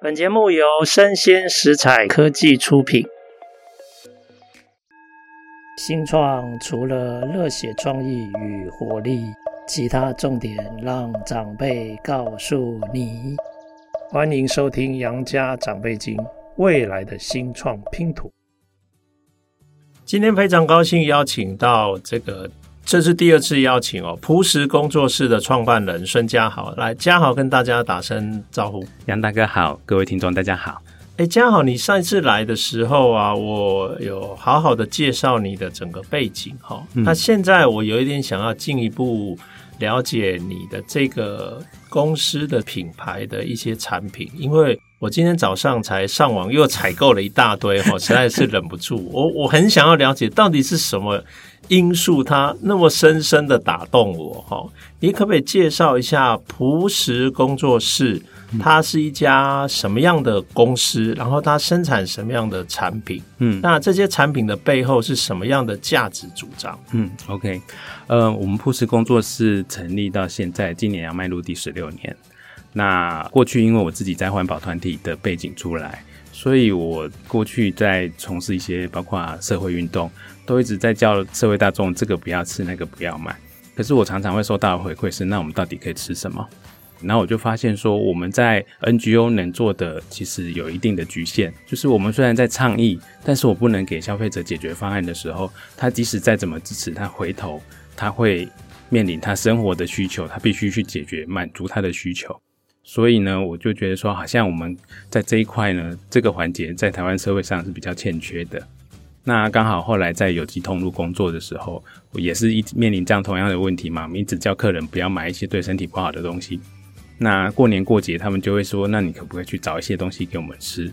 本节目由生鲜食材科技出品。新创除了热血创意与活力，其他重点让长辈告诉你。欢迎收听《杨家长辈经》，未来的新创拼图。今天非常高兴邀请到这个。这是第二次邀请哦，朴实工作室的创办人孙家豪来，家豪跟大家打声招呼。杨大哥好，各位听众大家好。哎，家豪，你上一次来的时候啊，我有好好的介绍你的整个背景哈。嗯、那现在我有一点想要进一步了解你的这个公司的品牌的一些产品，因为我今天早上才上网又采购了一大堆哈，实在是忍不住，我我很想要了解到底是什么。因素它那么深深的打动我哈，你可不可以介绍一下朴实工作室？它是一家什么样的公司？然后它生产什么样的产品？嗯，那这些产品的背后是什么样的价值主张？嗯，OK，呃，我们朴实工作室成立到现在，今年要迈入第十六年。那过去因为我自己在环保团体的背景出来，所以我过去在从事一些包括社会运动。都一直在叫社会大众这个不要吃，那个不要买。可是我常常会收到的回馈是：那我们到底可以吃什么？然后我就发现说，我们在 NGO 能做的其实有一定的局限。就是我们虽然在倡议，但是我不能给消费者解决方案的时候，他即使再怎么支持，他回头他会面临他生活的需求，他必须去解决满足他的需求。所以呢，我就觉得说，好像我们在这一块呢，这个环节在台湾社会上是比较欠缺的。那刚好后来在有机通路工作的时候，我也是一直面临这样同样的问题嘛。我们一直叫客人不要买一些对身体不好的东西。那过年过节，他们就会说：“那你可不可以去找一些东西给我们吃？”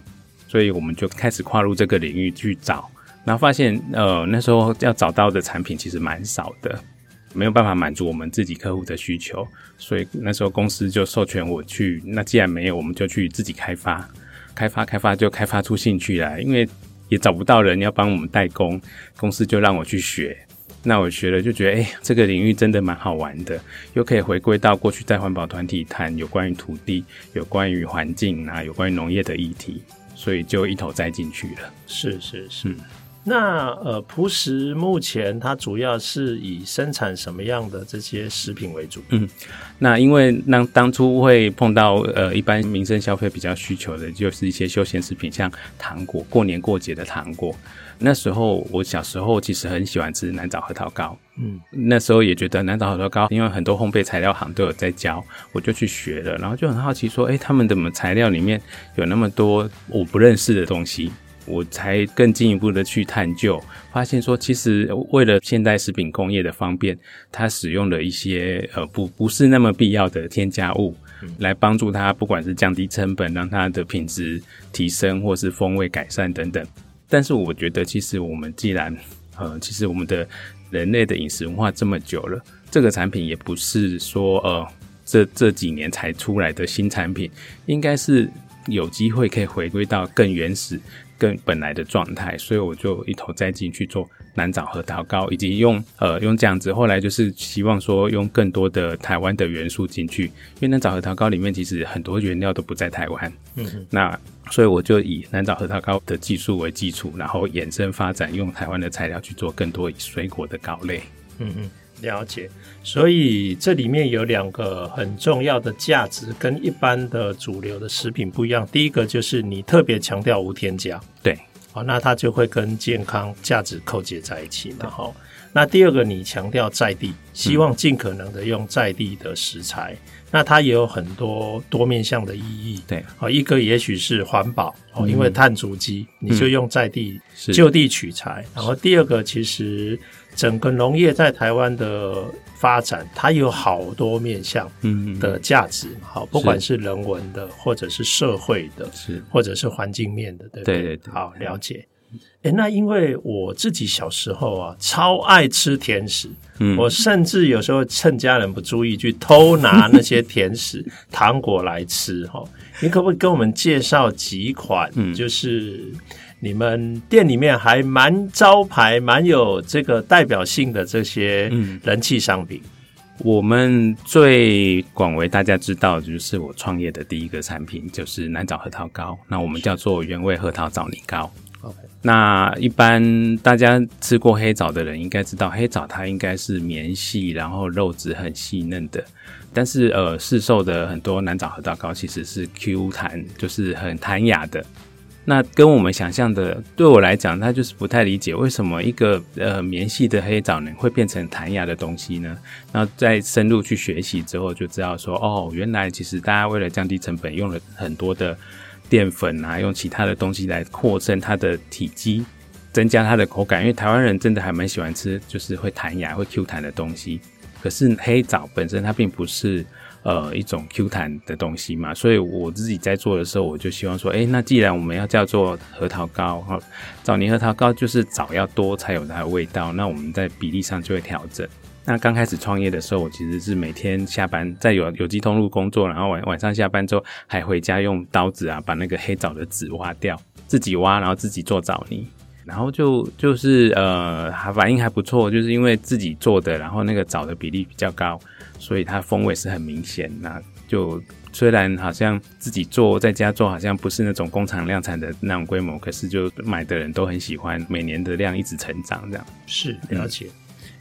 所以我们就开始跨入这个领域去找，然后发现，呃，那时候要找到的产品其实蛮少的，没有办法满足我们自己客户的需求。所以那时候公司就授权我去。那既然没有，我们就去自己开发，开发，开发，就开发出兴趣来，因为。也找不到人要帮我们代工，公司就让我去学。那我学了就觉得，哎、欸，这个领域真的蛮好玩的，又可以回归到过去在环保团体谈有关于土地、有关于环境啊、有关于农业的议题，所以就一头栽进去了。是是是。嗯那呃，朴实目前它主要是以生产什么样的这些食品为主？嗯，那因为那当初会碰到呃，一般民生消费比较需求的，就是一些休闲食品，像糖果，过年过节的糖果。那时候我小时候其实很喜欢吃南枣核桃糕，嗯，那时候也觉得南枣核桃糕，因为很多烘焙材料行都有在教，我就去学了，然后就很好奇说，哎、欸，他们怎么材料里面有那么多我不认识的东西。我才更进一步的去探究，发现说，其实为了现代食品工业的方便，它使用了一些呃不不是那么必要的添加物，来帮助它不管是降低成本，让它的品质提升，或是风味改善等等。但是我觉得，其实我们既然呃，其实我们的人类的饮食文化这么久了，这个产品也不是说呃这这几年才出来的新产品，应该是有机会可以回归到更原始。跟本来的状态，所以我就一头栽进去做南枣核桃糕，以及用呃用这样子。后来就是希望说用更多的台湾的元素进去，因为南枣核桃糕里面其实很多原料都不在台湾。嗯，那所以我就以南枣核桃糕的技术为基础，然后衍生发展，用台湾的材料去做更多以水果的糕类。嗯嗯。了解，所以这里面有两个很重要的价值，跟一般的主流的食品不一样。第一个就是你特别强调无添加，对，好，那它就会跟健康价值扣结在一起嘛，哈。那第二个你强调在地，希望尽可能的用在地的食材，嗯、那它也有很多多面向的意义，对，哦，一个也许是环保，哦、嗯，因为碳足迹，你就用在地、嗯、就地取材，然后第二个其实。整个农业在台湾的发展，它有好多面向的价值，好，不管是人文的，或者是社会的，是，或者是环境面的，对不对？对对对，好，了解。哎，那因为我自己小时候啊，超爱吃甜食，嗯，我甚至有时候趁家人不注意去偷拿那些甜食、糖果来吃，哈。你可不可以跟我们介绍几款，就是？你们店里面还蛮招牌、蛮有这个代表性的这些人气商品。我们最广为大家知道，就是我创业的第一个产品，就是南枣核桃糕。那我们叫做原味核桃枣泥糕。OK，那一般大家吃过黑枣的人应该知道，黑枣它应该是绵细，然后肉质很细嫩的。但是呃，市售的很多南枣核桃糕其实是 Q 弹，就是很弹牙的。那跟我们想象的，对我来讲，他就是不太理解为什么一个呃绵细的黑枣呢会变成弹牙的东西呢？然后在深入去学习之后，就知道说，哦，原来其实大家为了降低成本，用了很多的淀粉啊，用其他的东西来扩增它的体积，增加它的口感。因为台湾人真的还蛮喜欢吃，就是会弹牙、会 Q 弹的东西。可是黑枣本身它并不是。呃，一种 Q 弹的东西嘛，所以我自己在做的时候，我就希望说，哎、那既然我们要叫做核桃糕，哈，枣泥核桃糕就是枣要多才有它的味道，那我们在比例上就会调整。那刚开始创业的时候，我其实是每天下班在有有机通路工作，然后晚晚上下班之后还回家用刀子啊，把那个黑枣的籽挖掉，自己挖，然后自己做枣泥。然后就就是呃，还反应还不错，就是因为自己做的，然后那个枣的比例比较高，所以它风味是很明显。那就虽然好像自己做在家做，好像不是那种工厂量产的那种规模，可是就买的人都很喜欢，每年的量一直成长，这样是了解。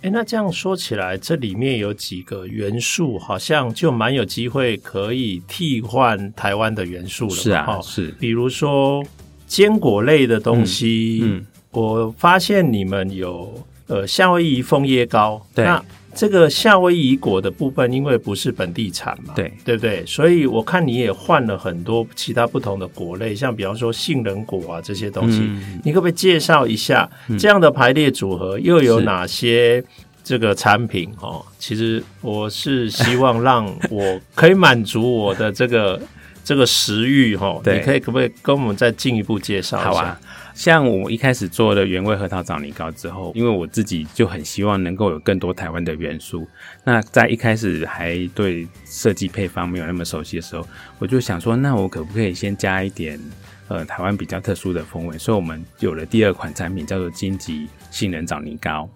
哎、嗯，那这样说起来，这里面有几个元素，好像就蛮有机会可以替换台湾的元素了。是啊，是，比如说坚果类的东西，嗯。嗯我发现你们有呃夏威夷枫叶糕，对，那这个夏威夷果的部分，因为不是本地产嘛，对，对不对？所以我看你也换了很多其他不同的果类，像比方说杏仁果啊这些东西，嗯、你可不可以介绍一下这样的排列组合又有哪些这个产品？哦，其实我是希望让我可以满足我的这个这个食欲哈，你可以可不可以跟我们再进一步介绍一下？好啊。像我一开始做的原味核桃枣泥糕之后，因为我自己就很希望能够有更多台湾的元素。那在一开始还对设计配方没有那么熟悉的时候，我就想说，那我可不可以先加一点呃台湾比较特殊的风味？所以我们有了第二款产品，叫做金桔杏仁枣泥糕。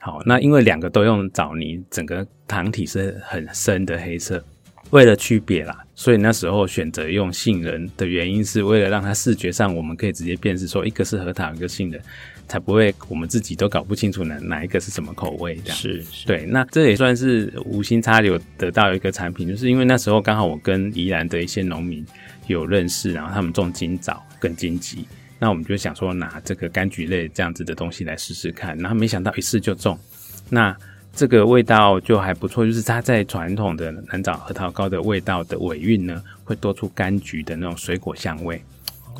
好，那因为两个都用枣泥，整个糖体是很深的黑色。为了区别啦，所以那时候选择用杏仁的原因，是为了让它视觉上我们可以直接辨识说，一个是核桃，一个杏仁，才不会我们自己都搞不清楚哪哪一个是什么口味这样。是，是，对，那这也算是无心插柳得到一个产品，就是因为那时候刚好我跟宜兰的一些农民有认识，然后他们种金枣跟金桔，那我们就想说拿这个柑橘类这样子的东西来试试看，然后没想到一试就中，那。这个味道就还不错，就是它在传统的南枣核桃糕的味道的尾韵呢，会多出柑橘的那种水果香味。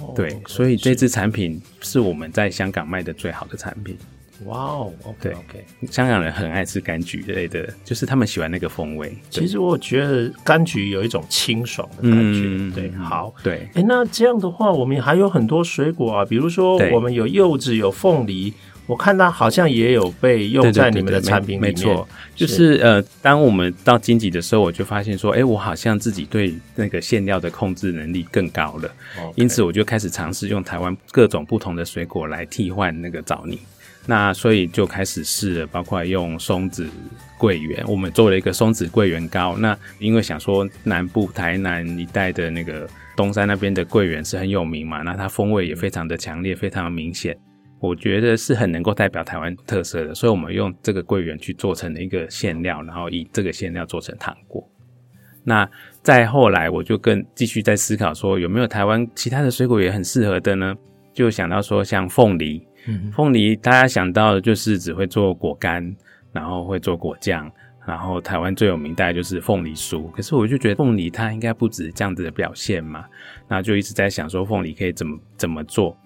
哦、对所以这支产品是我们在香港卖的最好的产品。哇哦，OK OK，香港人很爱吃柑橘类的，就是他们喜欢那个风味。其实我觉得柑橘有一种清爽的感觉。嗯、对，好，对。哎，那这样的话，我们还有很多水果啊，比如说我们有柚子，有凤梨。我看它好像也有被用在你们的产品里面，对对对对，没错，就是呃，当我们到金桔的时候，我就发现说，哎，我好像自己对那个馅料的控制能力更高了.因此我就开始尝试用台湾各种不同的水果来替换那个枣泥，那所以就开始试了，包括用松子、桂圆，我们做了一个松子桂圆糕。那因为想说南部台南一带的那个东山那边的桂圆是很有名嘛，那它风味也非常的强烈，非常的明显。我觉得是很能够代表台湾特色的，所以我们用这个桂圆去做成了一个馅料，然后以这个馅料做成糖果。那再后来，我就更继续在思考说，有没有台湾其他的水果也很适合的呢？就想到说，像凤梨，嗯，凤梨大家想到的就是只会做果干，然后会做果酱，然后台湾最有名大概就是凤梨酥。可是我就觉得凤梨它应该不止这样子的表现嘛，那就一直在想说，凤梨可以怎么怎么做。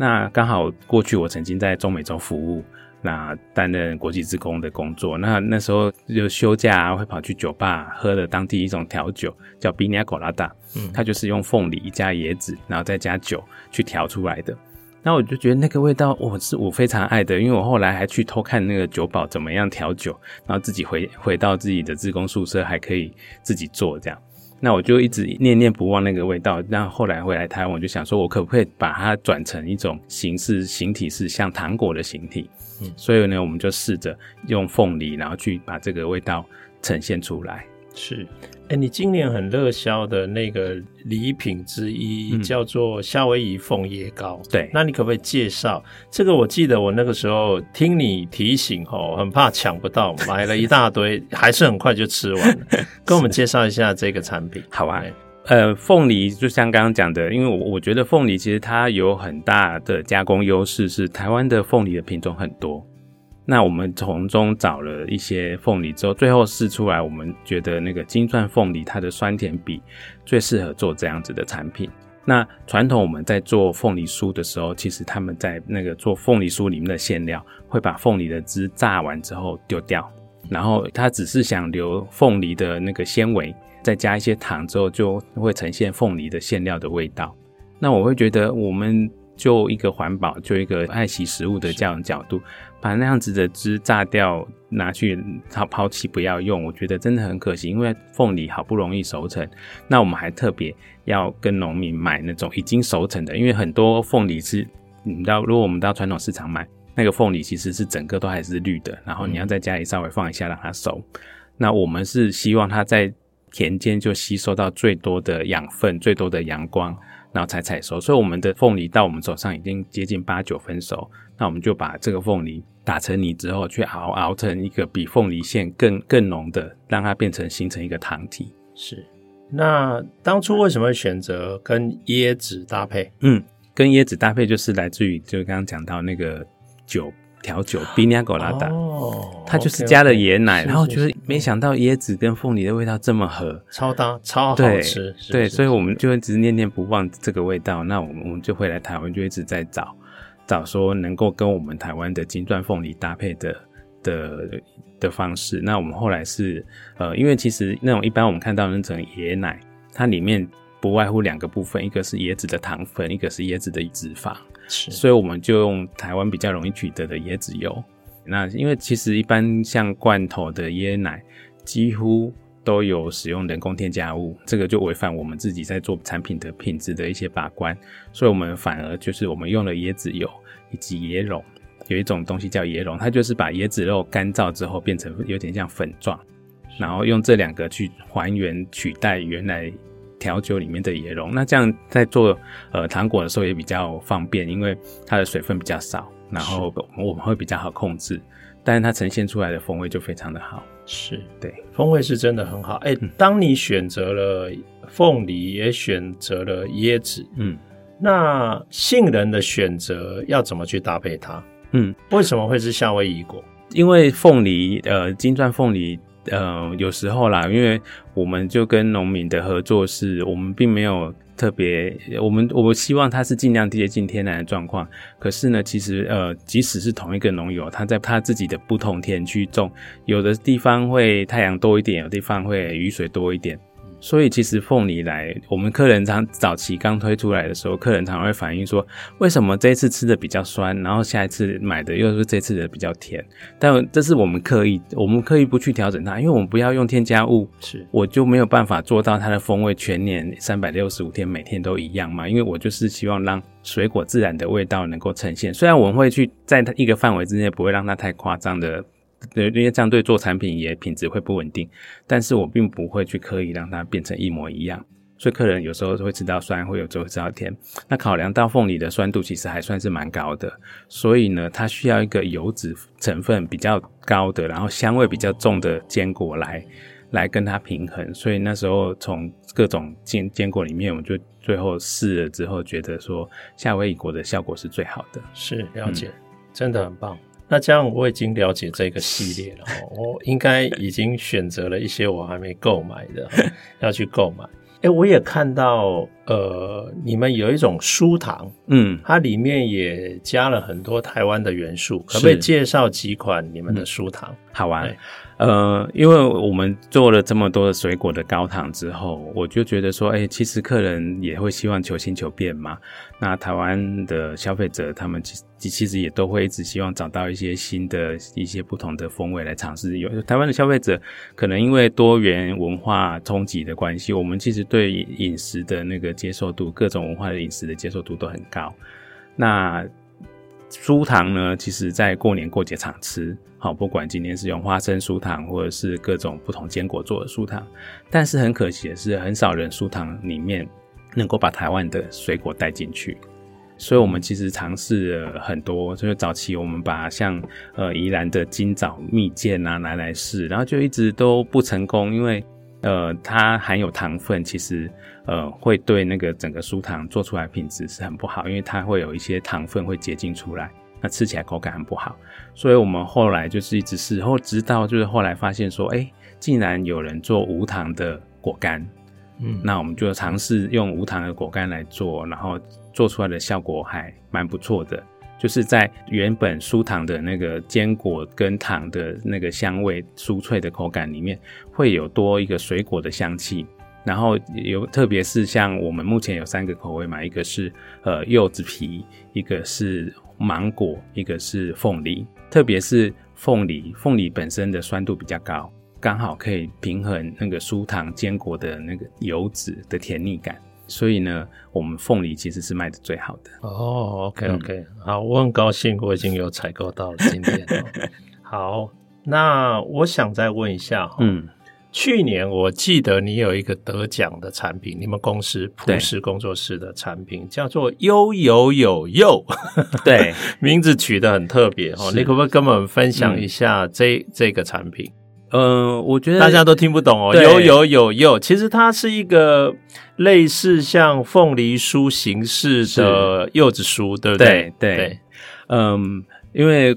那刚好过去我曾经在中美洲服务，那担任国际职工的工作。那那时候就休假啊，会跑去酒吧喝了当地一种调酒，叫比尼亚狗拉达。嗯，它就是用凤梨加椰子，然后再加酒去调出来的。那我就觉得那个味道，我是我非常爱的，因为我后来还去偷看那个酒保怎么样调酒，然后自己回回到自己的志工宿舍，还可以自己做这样。那我就一直念念不忘那个味道。那后来回来台湾，我就想说，我可不可以把它转成一种形式，形体是像糖果的形体？嗯，所以呢，我们就试着用凤梨，然后去把这个味道呈现出来。是。哎，你今年很热销的那个礼品之一叫做夏威夷凤叶糕，对，那你可不可以介绍这个？我记得我那个时候听你提醒哦，很怕抢不到，买了一大堆，还是很快就吃完了。跟我们介绍一下这个产品，好啊。呃，凤梨就像刚刚讲的，因为我我觉得凤梨其实它有很大的加工优势，是台湾的凤梨的品种很多。那我们从中找了一些凤梨之后，最后试出来，我们觉得那个金钻凤梨它的酸甜比最适合做这样子的产品。那传统我们在做凤梨酥的时候，其实他们在那个做凤梨酥里面的馅料，会把凤梨的汁榨完之后丢掉，然后他只是想留凤梨的那个纤维，再加一些糖之后，就会呈现凤梨的馅料的味道。那我会觉得我们。就一个环保，就一个爱惜食物的这样的角度，把那样子的汁榨掉，拿去抛抛弃不要用，我觉得真的很可惜。因为凤梨好不容易熟成，那我们还特别要跟农民买那种已经熟成的，因为很多凤梨是，你知道，如果我们到传统市场买那个凤梨，其实是整个都还是绿的，然后你要在家里稍微放一下让它熟。那我们是希望它在田间就吸收到最多的养分，最多的阳光。然后才采收，所以我们的凤梨到我们手上已经接近八九分熟。那我们就把这个凤梨打成泥之后，去熬熬成一个比凤梨馅更更浓的，让它变成形成一个糖体。是。那当初为什么会选择跟椰子搭配？嗯，跟椰子搭配就是来自于，就刚刚讲到那个酒。调酒，Piña Colada，哦，它就是加了椰奶.然后就是没想到椰子跟凤梨的味道这么合，超搭，超好吃，对，对，所以我们就一直念念不忘这个味道。那我们我们就会来台湾，就一直在找找说能够跟我们台湾的金钻凤梨搭配的的的方式。那我们后来是呃，因为其实那种一般我们看到那种椰奶，它里面不外乎两个部分，一个是椰子的糖分，一个是椰子的脂肪。所以我们就用台湾比较容易取得的椰子油。那因为其实一般像罐头的椰奶，几乎都有使用人工添加物，这个就违反我们自己在做产品的品质的一些把关。所以我们反而就是我们用了椰子油以及椰蓉，有一种东西叫椰蓉，它就是把椰子肉干燥之后变成有点像粉状，然后用这两个去还原取代原来。调酒里面的椰蓉，那这样在做呃糖果的时候也比较方便，因为它的水分比较少，然后我们会比较好控制，但是它呈现出来的风味就非常的好。是，对，风味是真的很好。哎、欸，当你选择了凤梨，也选择了椰子，嗯，那杏仁的选择要怎么去搭配它？嗯，为什么会是夏威夷果？因为凤梨，呃，金钻凤梨。呃，有时候啦，因为我们就跟农民的合作是，我们并没有特别，我们我们希望它是尽量接近天然的状况。可是呢，其实呃，即使是同一个农友，他在他自己的不同田去种，有的地方会太阳多一点，有的地方会雨水多一点。所以其实凤梨来，我们客人常早期刚推出来的时候，客人常会反映说，为什么这一次吃的比较酸，然后下一次买的又是这次的比较甜？但这是我们刻意，我们刻意不去调整它，因为我们不要用添加物，是我就没有办法做到它的风味全年三百六十五天每天都一样嘛。因为我就是希望让水果自然的味道能够呈现，虽然我们会去在它一个范围之内，不会让它太夸张的。对，因为这样对做产品也品质会不稳定，但是我并不会去刻意让它变成一模一样，所以客人有时候会吃到酸，会有时候吃到甜。那考量到凤梨的酸度其实还算是蛮高的，所以呢，它需要一个油脂成分比较高的，然后香味比较重的坚果来来跟它平衡。所以那时候从各种坚坚果里面，我们就最后试了之后，觉得说夏威夷果的效果是最好的。是，了解，嗯，真的很棒。那这样我已经了解这个系列了，我应该已经选择了一些我还没购买的，要去购买。哎，我也看到，呃，你们有一种书糖，嗯，它里面也加了很多台湾的元素，可不可以介绍几款你们的书糖？嗯，好玩。呃，因为我们做了这么多的水果的高糖之后，我就觉得说，哎，其实客人也会希望求新求变嘛。那台湾的消费者他们其其实也都会一直希望找到一些新的一些不同的风味来尝试。有台湾的消费者可能因为多元文化冲击的关系，我们其实对饮食的那个接受度，各种文化的饮食的接受度都很高。那酥糖呢，其实在过年过节常吃，好，不管今天是用花生酥糖，或者是各种不同坚果做的酥糖，但是很可惜的是，很少人酥糖里面能够把台湾的水果带进去。所以，我们其实尝试了很多，就是早期我们把像呃宜兰的金枣蜜饯啊拿来试，然后就一直都不成功，因为呃它含有糖分，其实呃会对那个整个酥糖做出来品质是很不好，因为它会有一些糖分会结晶出来，那吃起来口感很不好。所以我们后来就是一直试，后直到就是后来发现说，哎、欸，竟然有人做无糖的果干，嗯，那我们就尝试用无糖的果干来做，然后。做出来的效果还蛮不错的，就是在原本酥糖的那个坚果跟糖的那个香味、酥脆的口感里面，会有多一个水果的香气。然后有，特别是像我们目前有三个口味嘛，一个是呃柚子皮，一个是芒果，一个是凤梨。特别是凤梨，凤梨本身的酸度比较高，刚好可以平衡那个酥糖坚果的那个油脂的甜腻感。所以呢，我们凤梨其实是卖的最好的。哦，OK OK，嗯，好，我很高兴我已经有采购到了今天。好，那我想再问一下，嗯，去年我记得你有一个得奖的产品，你们公司普世工作室的产品叫做悠游有柚，对，名字取得很特别哦。你可不可以跟我们分享一下这、嗯、这个产品？呃，我觉得大家都听不懂哦。有有有柚，其实它是一个类似像凤梨酥形式的柚子酥，对不对？对对。嗯，因为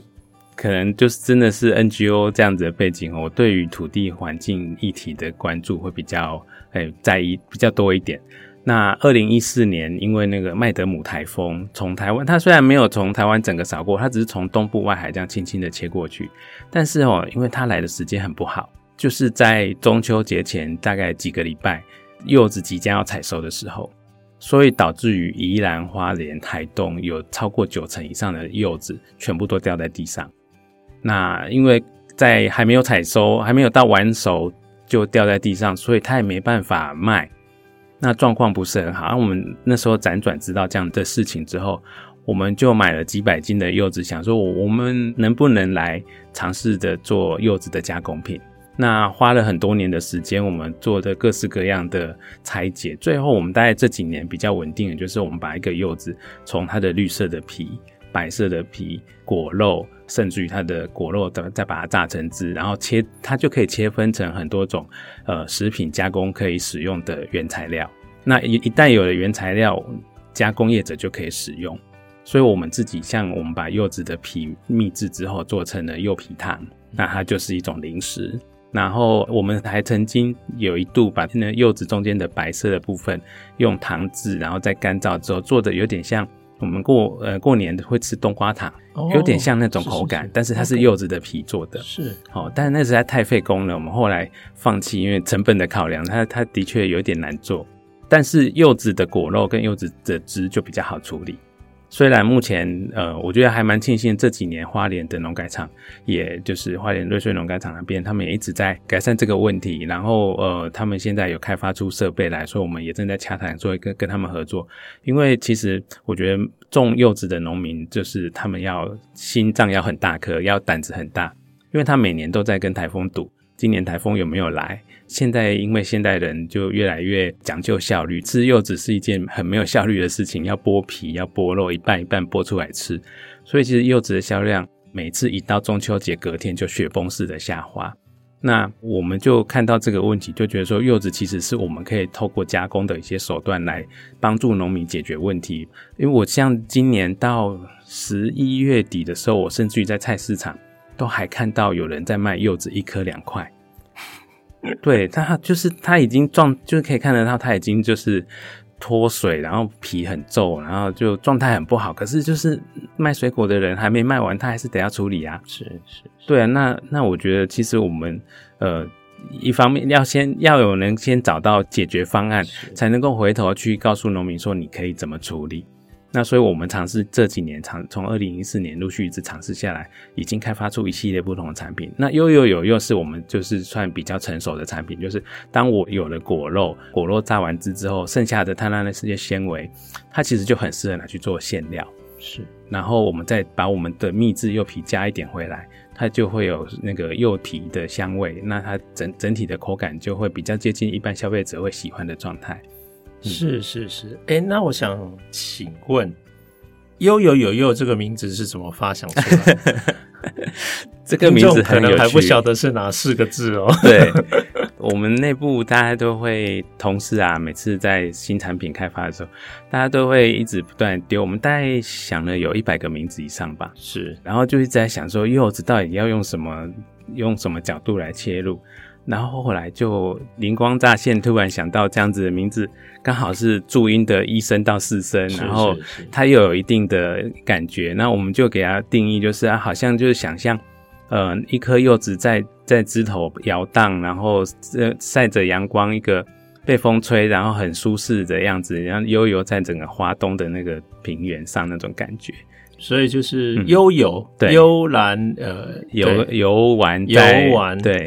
可能就是真的是 NGO 这样子的背景，我对于土地环境议题的关注会比较诶在意比较多一点。那二零一四年，因为那个麦德姆台风从台湾，它虽然没有从台湾整个扫过，它只是从东部外海这样轻轻的切过去。但是哦，因为它来的时间很不好，就是在中秋节前大概几个礼拜，柚子即将要采收的时候，所以导致于宜兰花莲、台东有超过九成以上的柚子全部都掉在地上。那因为在还没有采收，还没有到完熟就掉在地上，所以它也没办法卖。那状况不是很好，我们那时候辗转知道这样的事情之后，我们就买了几百斤的柚子，想说我们能不能来尝试着做柚子的加工品。那花了很多年的时间，我们做的各式各样的拆解，最后我们大概这几年比较稳定的，就是我们把一个柚子从它的绿色的皮、白色的皮、果肉，甚至于它的果肉的，再把它榨成汁，然后切，它就可以切分成很多种，呃，食品加工可以使用的原材料。那一一旦有了原材料，加工业者就可以使用。所以我们自己像我们把柚子的皮秘制之后，做成了柚皮糖，那它就是一种零食。然后我们还曾经有一度把那柚子中间的白色的部分用糖渍，然后再干燥之后做的有点像。我们过呃过年会吃冬瓜糖，哦，有点像那种口感，是是是，但是它是柚子的皮做的，是。好，哦，但是那实在太费工了，我们后来放弃，因为成本的考量，它它的确有点难做，但是柚子的果肉跟柚子的汁就比较好处理。虽然目前，呃，我觉得还蛮庆幸这几年花莲的农改场，也就是花莲瑞穗农改场那边，他们也一直在改善这个问题。然后，呃，他们现在有开发出设备来所以，我们也正在洽谈，做一个跟他们合作。因为其实我觉得种柚子的农民，就是他们要心脏要很大颗，要胆子很大，因为他每年都在跟台风赌，今年台风有没有来。现在因为现代人就越来越讲究效率，吃柚子是一件很没有效率的事情，要剥皮，要剥肉，一半一半剥出来吃。所以其实柚子的销量每次一到中秋节隔天就雪崩式的下滑。那我们就看到这个问题，就觉得说柚子其实是我们可以透过加工的一些手段来帮助农民解决问题。因为我像今年到十一月底的时候，我甚至于在菜市场都还看到有人在卖柚子一颗两块。对，它就是它已经状，就是可以看得到它已经就是脱水，然后皮很皱，然后就状态很不好。可是就是卖水果的人还没卖完，他还是得要处理啊。是是，对啊。那那我觉得其实我们呃，一方面要先要有人先找到解决方案，才能够回头去告诉农民说你可以怎么处理。那所以，我们尝试这几年，尝从二零一四年陆续一直尝试下来，已经开发出一系列不同的产品。那悠游有又是我们就是算比较成熟的产品，就是当我有了果肉，果肉榨完汁之后，剩下的它那那些纤维，它其实就很适合拿去做馅料。是，然后我们再把我们的秘制柚皮加一点回来，它就会有那个柚皮的香味，那它整整体的口感就会比较接近一般消费者会喜欢的状态。嗯、是是是，哎，那我想请问，悠悠有柚这个名字是怎么发想出来的？这个名字可能还不晓得是哪四个字哦。对，我们内部大家都会，同事啊，每次在新产品开发的时候，大家都会一直不断丢。我们大概想了有一百个名字以上吧。是，然后就一直在想说，柚子到底要用什么，用什么角度来切入。然后后来就灵光乍现，突然想到这样子的名字，刚好是注音的一声到四声，然后它又有一定的感觉。那我们就给它定义，就是啊，好像就是想象，呃，一颗柚子在在枝头摇荡，然后呃晒着阳光，一个被风吹，然后很舒适的样子，然后悠游在整个华东的那个平原上那种感觉。所以就是悠游，嗯、对，悠然呃游游玩游玩对。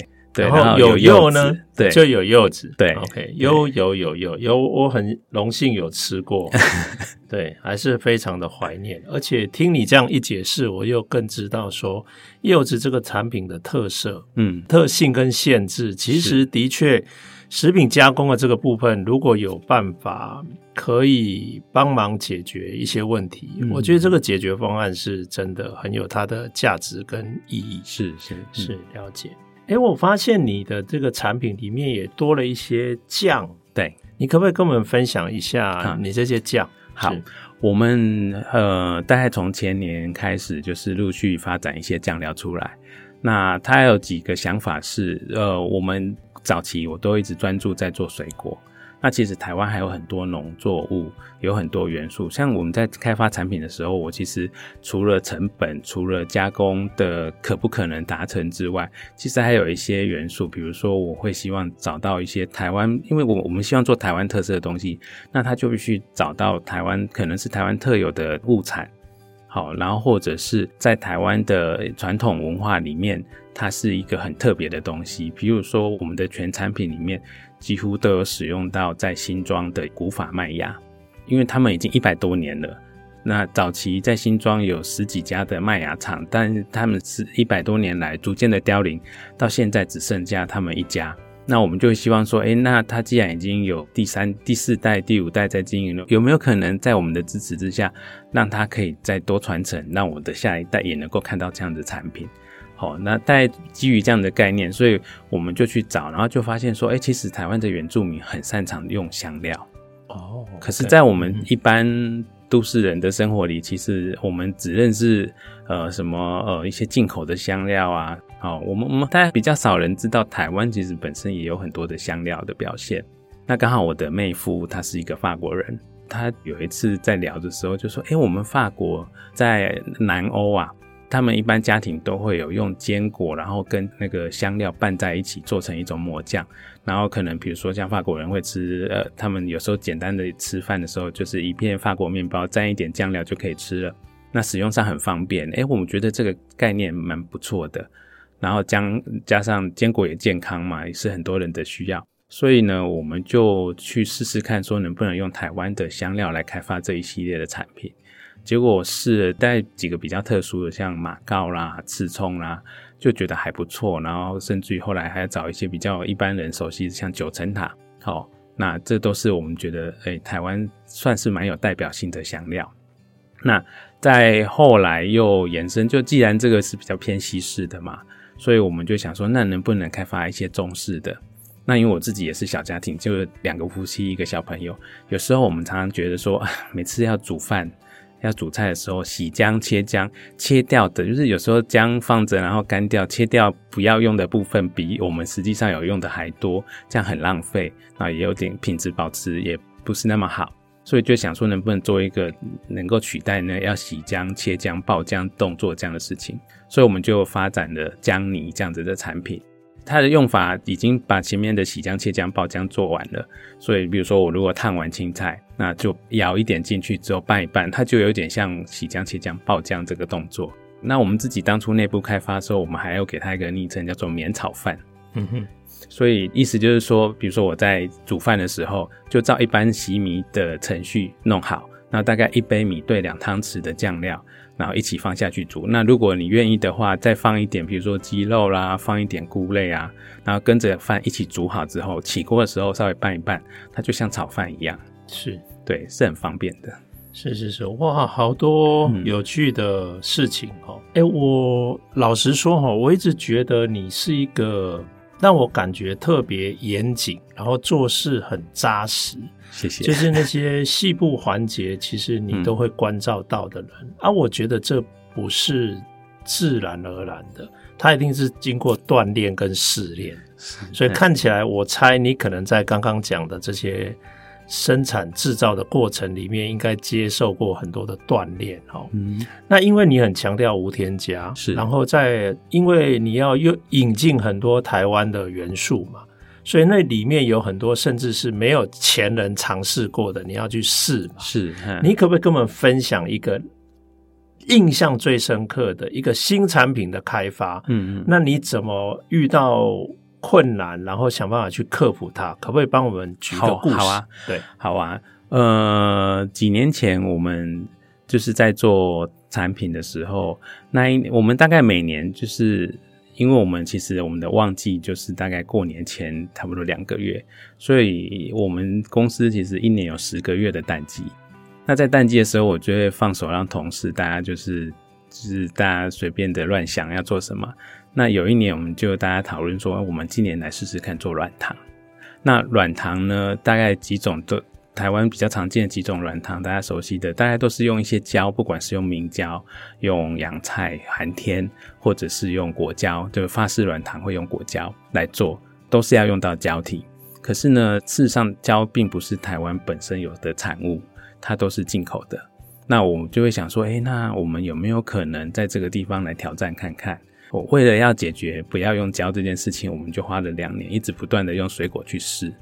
然后有柚呢，对，就有柚子，对，OK，有有有有有，我很荣幸有吃过，对，还是非常的怀念。而且听你这样一解释，我又更知道说柚子这个产品的特色，嗯，特性跟限制，其实的确食品加工的这个部分，如果有办法可以帮忙解决一些问题，嗯，我觉得这个解决方案是真的很有它的价值跟意义。是是是，是，了解。哎，我发现你的这个产品里面也多了一些酱，对，你可不可以跟我们分享一下你这些酱？好，我们呃，大概从前年开始就是陆续发展一些酱料出来。那它有几个想法是，呃，我们早期我都一直专注在做水果。那其实台湾还有很多农作物，有很多元素。像我们在开发产品的时候，我其实除了成本、除了加工的可不可能达成之外，其实还有一些元素，比如说我会希望找到一些台湾，因为我我们希望做台湾特色的东西，那它就必须找到台湾可能是台湾特有的物产，好，然后或者是在台湾的传统文化里面，它是一个很特别的东西，比如说我们的全产品里面。几乎都有使用到在新庄的古法麦芽，因为他们已经一百多年了。那早期在新庄有十几家的麦芽厂，但他们是一百多年来逐渐的凋零，到现在只剩下他们一家。那我们就希望说，诶，那他既然已经有第三、第四代、第五代在经营了，有没有可能在我们的支持之下，让他可以再多传承，让我的下一代也能够看到这样的产品？好，那在基于这样的概念，所以我们就去找，然后就发现说，哎、欸，其实台湾的原住民很擅长用香料。哦，可是，在我们一般都市人的生活里，其实我们只认识呃什么呃一些进口的香料啊。好，我们我们大家比较少人知道，台湾其实本身也有很多的香料的表现。那刚好我的妹夫他是一个法国人，他有一次在聊的时候就说，哎、欸，我们法国在南欧啊。他们一般家庭都会有用坚果，然后跟那个香料拌在一起做成一种抹酱，然后可能比如说像法国人会吃，呃，他们有时候简单的吃饭的时候，就是一片法国面包蘸一点酱料就可以吃了，那使用上很方便。诶，我们觉得这个概念蛮不错的，然后将加上坚果也健康嘛，也是很多人的需要，所以呢，我们就去试试看，说能不能用台湾的香料来开发这一系列的产品。结果我试了带几个比较特殊的，像马告啦、刺葱啦，就觉得还不错。然后甚至于后来还要找一些比较一般人熟悉的，像九层塔。好，那这都是我们觉得，诶、台湾算是蛮有代表性的香料。那在后来又延伸，就既然这个是比较偏西式的嘛，所以我们就想说，那能不能开发一些中式的？那因为我自己也是小家庭，就两个夫妻一个小朋友，有时候我们常常觉得说，每次要煮饭。要煮菜的时候，洗姜、切姜，切掉的就是有时候姜放着，然后干掉，切掉不要用的部分，比我们实际上有用的还多，这样很浪费，啊，也有点品质保持也不是那么好，所以就想说能不能做一个能够取代呢？要洗姜、切姜、爆姜动作这样的事情，所以我们就发展了姜泥这样子的产品。它的用法已经把前面的洗姜、切姜、爆姜做完了，所以比如说我如果烫完青菜，那就舀一点进去之后拌一拌，它就有点像洗浆、切浆、爆浆这个动作。那我们自己当初内部开发的时候，我们还要给它一个昵称叫做“棉炒饭”。嗯哼，所以意思就是说，比如说我在煮饭的时候，就照一般洗米的程序弄好，那大概一杯米兑两汤匙的酱料，然后一起放下去煮。那如果你愿意的话，再放一点，比如说鸡肉啦，放一点菇类啊，然后跟着饭一起煮好之后，起锅的时候稍微拌一拌，它就像炒饭一样。是，对，是很方便的。是是是，哇，好多有趣的事情哦。哎、嗯，我老实说哈，我一直觉得你是一个让我感觉特别严谨，然后做事很扎实。谢谢。就是那些细部环节，其实你都会关照到的人。嗯、啊，我觉得这不是自然而然的，他一定是经过锻炼跟试炼。所以看起来，我猜你可能在刚刚讲的这些。生产制造的过程里面，应该接受过很多的锻炼哦。嗯，那因为你很强调无添加，是，然后在因为你要又引进很多台湾的元素嘛，所以那里面有很多甚至是没有前人尝试过的，你要去试嘛。是，你可不可以跟我们分享一个印象最深刻的一个新产品的开发？嗯嗯，那你怎么遇到？困难，然后想办法去克服它，可不可以帮我们举个故事？好啊，对，好啊。呃，几年前我们就是在做产品的时候，那一我们大概每年就是，因为我们其实我们的旺季就是大概过年前差不多两个月，所以我们公司其实一年有十个月的淡季。那在淡季的时候，我就会放手让同事大家就是就是大家随便的乱想要做什么。那有一年，我们就大家讨论说，我们今年来试试看做软糖。那软糖呢，大概几种都台湾比较常见的几种软糖，大家熟悉的，大概都是用一些胶，不管是用明胶、用洋菜寒天，或者是用果胶，就是法式软糖会用果胶来做，都是要用到胶体。可是呢，事实上胶并不是台湾本身有的产物，它都是进口的。那我们就会想说，诶，那我们有没有可能在这个地方来挑战看看？我为了要解决不要用胶这件事情，我们就花了两年，一直不断的用水果去试。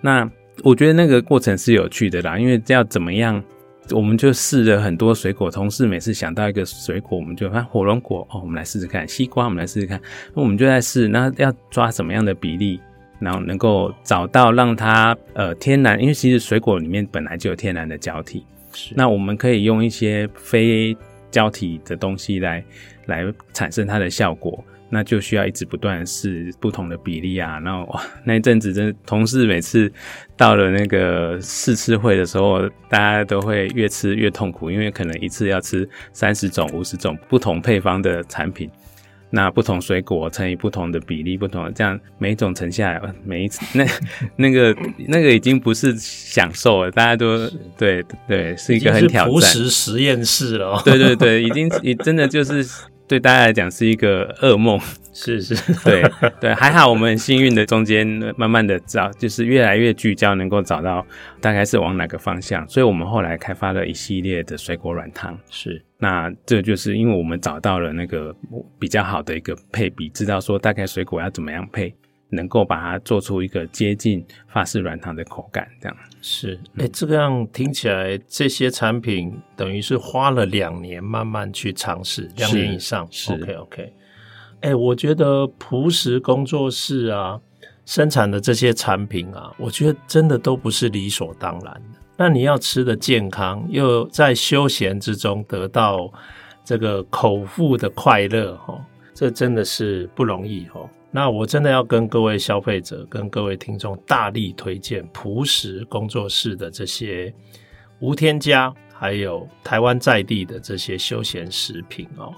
那我觉得那个过程是有趣的啦，因为这要怎么样，我们就试了很多水果。同事每次想到一个水果，我们就看火龙果哦，我们来试试看；西瓜，我们来试试看。那我们就在试，那要抓什么样的比例，然后能够找到让它呃天然，因为其实水果里面本来就有天然的胶体，那我们可以用一些非胶体的东西来。来产生它的效果，那就需要一直不断试不同的比例啊。然后哇，那一 阵子真的，同事每次到了那个试吃会的时候，大家都会越吃越痛苦，因为可能一次要吃三十种、五十种不同配方的产品，那不同水果乘以不同的比例，不同的这样每一种乘下来，每一次 那那个那个已经不是享受了，大家都对对，是一个很挑战。朴实实验室了，对对对，已经也真的就是。对大家来讲是一个噩梦，是 是，对对，还好我们很幸运的中间慢慢的找，就是越来越聚焦，能够找到大概是往哪个方向，所以我们后来开发了一系列的水果软糖。是，那这就是因为我们找到了那个比较好的一个配比，知道说大概水果要怎么样配。能够把它做出一个接近法式软糖的口感，这样是。哎、欸，这个样听起来，这些产品等于是花了两年慢慢去尝试，两年以上。是 OK OK。哎、欸，我觉得朴实工作室啊，生产的这些产品啊，我觉得真的都不是理所当然的。那你要吃的健康，又在休闲之中得到这个口腹的快乐，哈，这真的是不容易，哈。那我真的要跟各位消费者、跟各位听众大力推荐朴实工作室的这些无添加，还有台湾在地的这些休闲食品哦。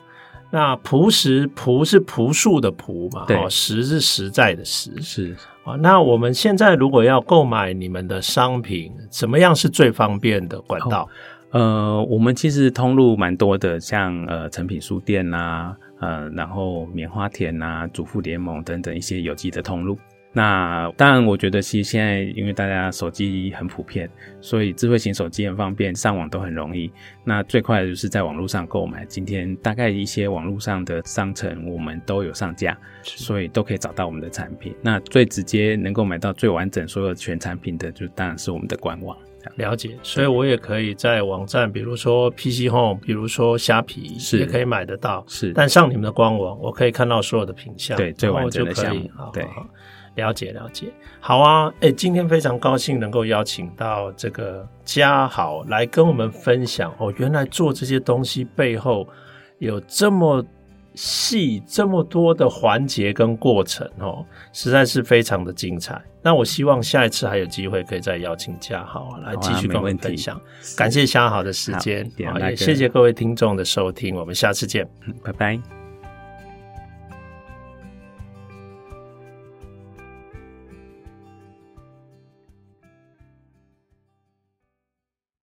那朴实朴是朴素的朴嘛？哦，实是实在的实。是啊。那我们现在如果要购买你们的商品，怎么样是最方便的管道？哦、呃，我们其实通路蛮多的，像呃成品书店啊。呃，然后棉花田啊、主妇联盟等等一些有机的通路。那当然，我觉得其实现在因为大家手机很普遍，所以智慧型手机很方便，上网都很容易。那最快的就是在网络上购买。今天大概一些网络上的商城，我们都有上架，所以都可以找到我们的产品。那最直接能够买到最完整所有全产品的，就当然是我们的官网。了解，所以我也可以在网站，比如说 PC Home，比如说虾皮，是也可以买得到。是，但上你们的官网，我可以看到所有的品相，对，最完整的项目。好，对。了解了解，好啊，哎，今天非常高兴能够邀请到这个嘉豪来跟我们分享哦，原来做这些东西背后有这么细、这么多的环节跟过程哦，实在是非常的精彩。那我希望下一次还有机会可以再邀请嘉豪来继续跟我们分享。感谢嘉豪的时间，也谢谢各位听众的收听，我们下次见，拜拜。